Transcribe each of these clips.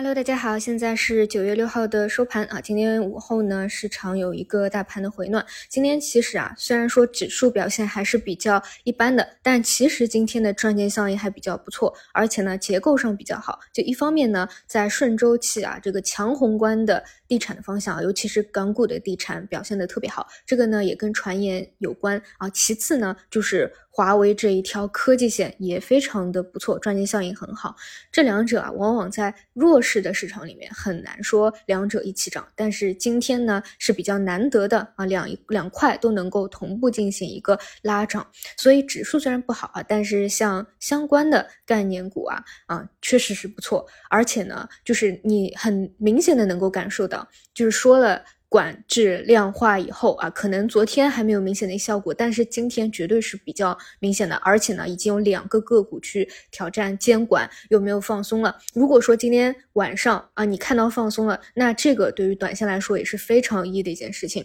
Hello，大家好，现在是九月六号的收盘啊。今天午后呢，市场有一个大盘的回暖。今天其实啊，虽然说指数表现还是比较一般的，但其实今天的赚钱效应还比较不错，而且呢，结构上比较好。就一方面呢，在顺周期啊，这个强宏观的地产的方向，尤其是港股的地产表现的特别好，这个呢也跟传言有关啊。其次呢，就是华为这一条科技线也非常的不错，赚钱效应很好。这两者啊，往往在弱势。市的市场里面很难说两者一起涨，但是今天呢是比较难得的啊，两两块都能够同步进行一个拉涨，所以指数虽然不好啊，但是像相关的概念股啊啊确实是不错，而且呢就是你很明显的能够感受到，就是说了。管制量化以后啊，可能昨天还没有明显的效果，但是今天绝对是比较明显的，而且呢，已经有两个个股去挑战监管有没有放松了。如果说今天晚上啊，你看到放松了，那这个对于短线来说也是非常有意义的一件事情。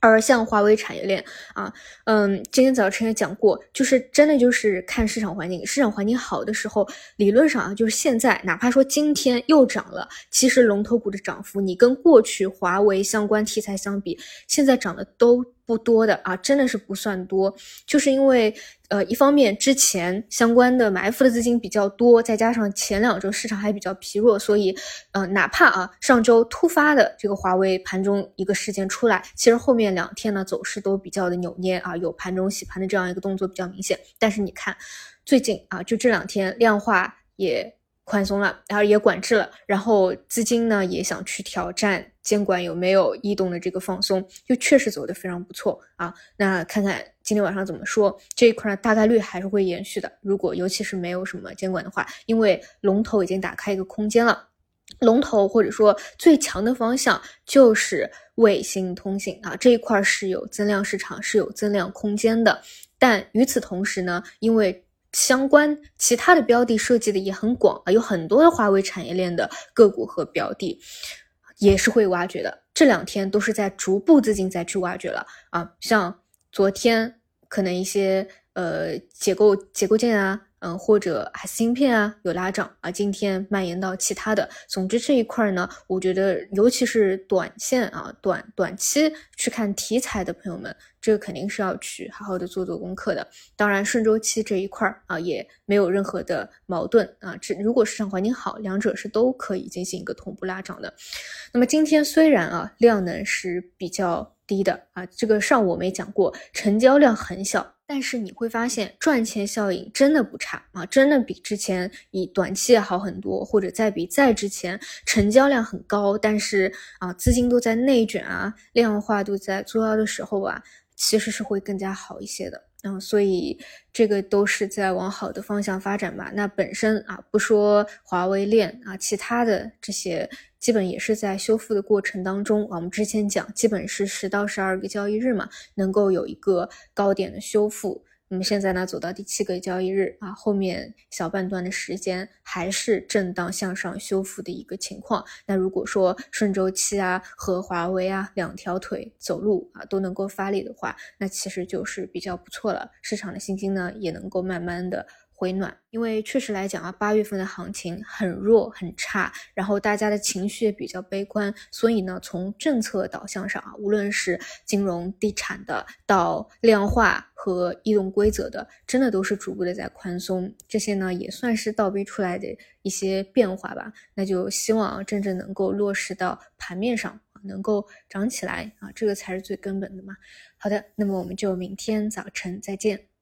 而像华为产业链啊，嗯，今天早晨也讲过，就是真的就是看市场环境，市场环境好的时候，理论上啊，就是现在哪怕说今天又涨了，其实龙头股的涨幅，你跟过去华为相关题材相比，现在涨的都。不多的啊，真的是不算多，就是因为呃，一方面之前相关的埋伏的资金比较多，再加上前两周市场还比较疲弱，所以呃，哪怕啊上周突发的这个华为盘中一个事件出来，其实后面两天呢走势都比较的扭捏啊，有盘中洗盘的这样一个动作比较明显。但是你看最近啊，就这两天量化也。宽松了，然后也管制了，然后资金呢也想去挑战监管有没有异动的这个放松，就确实走得非常不错啊。那看看今天晚上怎么说这一块呢？大概率还是会延续的。如果尤其是没有什么监管的话，因为龙头已经打开一个空间了，龙头或者说最强的方向就是卫星通信啊，这一块是有增量市场，是有增量空间的。但与此同时呢，因为相关其他的标的涉及的也很广啊，有很多的华为产业链的个股和标的也是会挖掘的。这两天都是在逐步资金再去挖掘了啊，像昨天可能一些呃结构结构件啊。嗯，或者啊芯片啊有拉涨啊，今天蔓延到其他的。总之这一块呢，我觉得尤其是短线啊，短短期去看题材的朋友们，这个肯定是要去好好的做做功课的。当然顺周期这一块啊，也没有任何的矛盾啊。这如果市场环境好，两者是都可以进行一个同步拉涨的。那么今天虽然啊量能是比较低的啊，这个上午我们也讲过，成交量很小。但是你会发现赚钱效应真的不差啊，真的比之前以短期好很多，或者在比在之前成交量很高，但是啊资金都在内卷啊，量化都在做妖的时候啊，其实是会更加好一些的。嗯，所以这个都是在往好的方向发展吧。那本身啊，不说华为链啊，其他的这些基本也是在修复的过程当中。我们之前讲，基本是十到十二个交易日嘛，能够有一个高点的修复。那么现在呢，走到第七个交易日啊，后面小半段的时间还是震荡向上修复的一个情况。那如果说顺周期啊和华为啊两条腿走路啊都能够发力的话，那其实就是比较不错了。市场的信心呢也能够慢慢的。回暖，因为确实来讲啊，八月份的行情很弱很差，然后大家的情绪也比较悲观，所以呢，从政策导向上啊，无论是金融、地产的，到量化和异动规则的，真的都是逐步的在宽松，这些呢也算是倒逼出来的一些变化吧。那就希望真正能够落实到盘面上，能够涨起来啊，这个才是最根本的嘛。好的，那么我们就明天早晨再见。